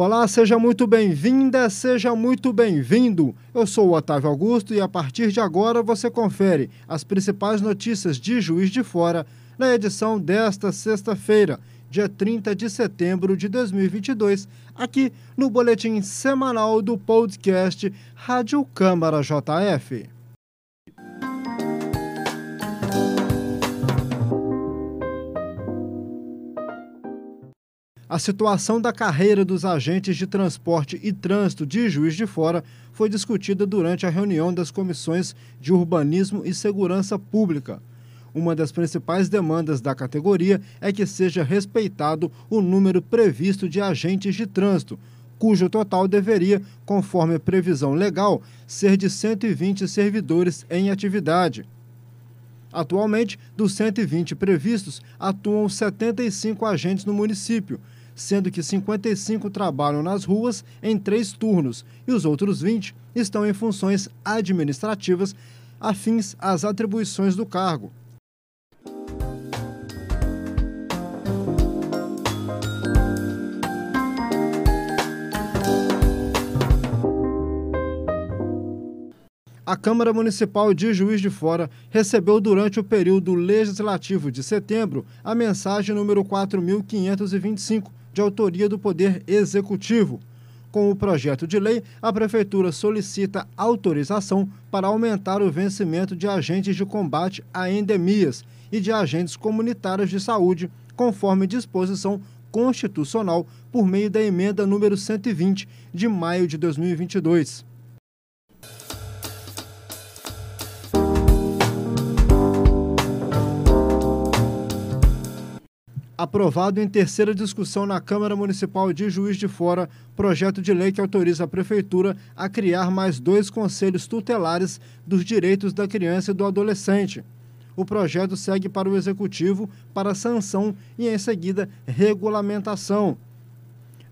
Olá, seja muito bem-vinda, seja muito bem-vindo. Eu sou o Otávio Augusto e a partir de agora você confere as principais notícias de Juiz de Fora na edição desta sexta-feira, dia 30 de setembro de 2022, aqui no boletim semanal do podcast Rádio Câmara JF. A situação da carreira dos agentes de transporte e trânsito de Juiz de Fora foi discutida durante a reunião das comissões de Urbanismo e Segurança Pública. Uma das principais demandas da categoria é que seja respeitado o número previsto de agentes de trânsito, cujo total deveria, conforme a previsão legal, ser de 120 servidores em atividade. Atualmente, dos 120 previstos, atuam 75 agentes no município, sendo que 55 trabalham nas ruas em três turnos e os outros 20 estão em funções administrativas afins às atribuições do cargo. a Câmara Municipal de Juiz de Fora recebeu durante o período legislativo de setembro a mensagem número 4525, de autoria do Poder Executivo. Com o projeto de lei, a Prefeitura solicita autorização para aumentar o vencimento de agentes de combate a endemias e de agentes comunitários de saúde, conforme disposição constitucional por meio da emenda número 120 de maio de 2022. Aprovado em terceira discussão na Câmara Municipal de Juiz de Fora, projeto de lei que autoriza a Prefeitura a criar mais dois conselhos tutelares dos direitos da criança e do adolescente. O projeto segue para o Executivo para sanção e, em seguida, regulamentação.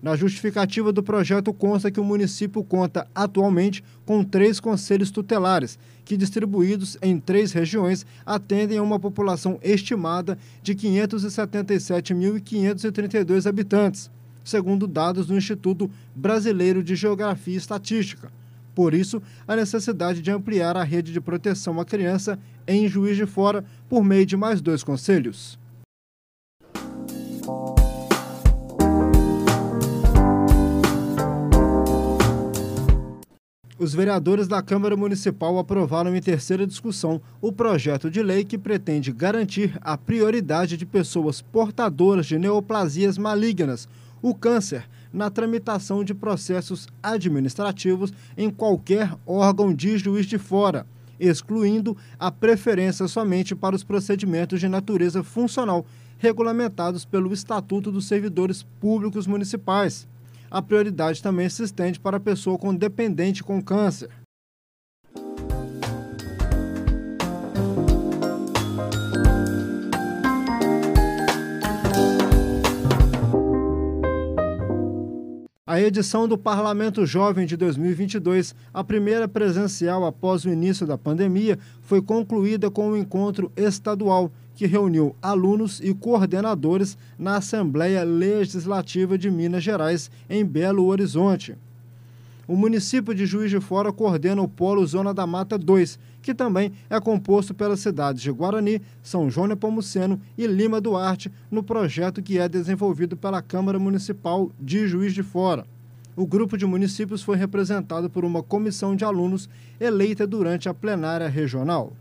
Na justificativa do projeto consta que o município conta atualmente com três conselhos tutelares, que distribuídos em três regiões atendem a uma população estimada de 577.532 habitantes, segundo dados do Instituto Brasileiro de Geografia e Estatística. Por isso, a necessidade de ampliar a rede de proteção à criança em Juiz de Fora por meio de mais dois conselhos. Os vereadores da Câmara Municipal aprovaram em terceira discussão o projeto de lei que pretende garantir a prioridade de pessoas portadoras de neoplasias malignas, o câncer, na tramitação de processos administrativos em qualquer órgão de juiz de fora, excluindo a preferência somente para os procedimentos de natureza funcional regulamentados pelo Estatuto dos Servidores Públicos Municipais a prioridade também se estende para a pessoa com dependente com câncer. A edição do Parlamento Jovem de 2022, a primeira presencial após o início da pandemia, foi concluída com um encontro estadual que reuniu alunos e coordenadores na Assembleia Legislativa de Minas Gerais, em Belo Horizonte. O município de Juiz de Fora coordena o Polo Zona da Mata 2, que também é composto pelas cidades de Guarani, São João Nepomuceno e Lima Duarte, no projeto que é desenvolvido pela Câmara Municipal de Juiz de Fora. O grupo de municípios foi representado por uma comissão de alunos eleita durante a plenária regional.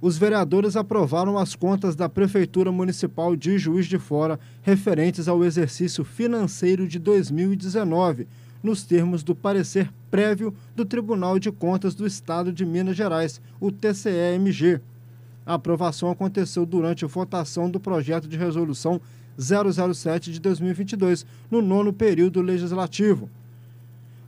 Os vereadores aprovaram as contas da Prefeitura Municipal de Juiz de Fora referentes ao exercício financeiro de 2019, nos termos do parecer prévio do Tribunal de Contas do Estado de Minas Gerais, o TCE-MG. A aprovação aconteceu durante a votação do projeto de resolução 007 de 2022, no nono período legislativo.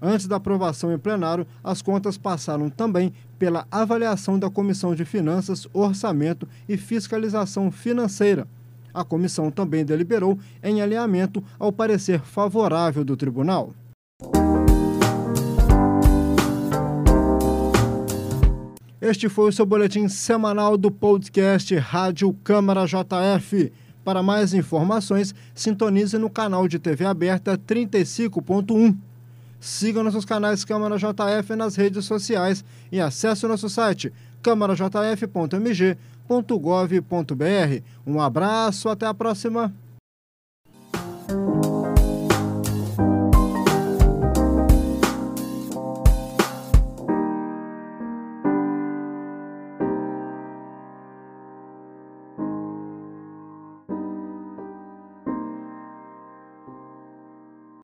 Antes da aprovação em plenário, as contas passaram também pela avaliação da Comissão de Finanças, Orçamento e Fiscalização Financeira. A comissão também deliberou em alinhamento ao parecer favorável do tribunal. Este foi o seu boletim semanal do podcast Rádio Câmara JF. Para mais informações, sintonize no canal de TV aberta 35.1. Siga nossos canais Câmara JF nas redes sociais e acesse o nosso site câmarajf.mg.gov.br. Um abraço, até a próxima!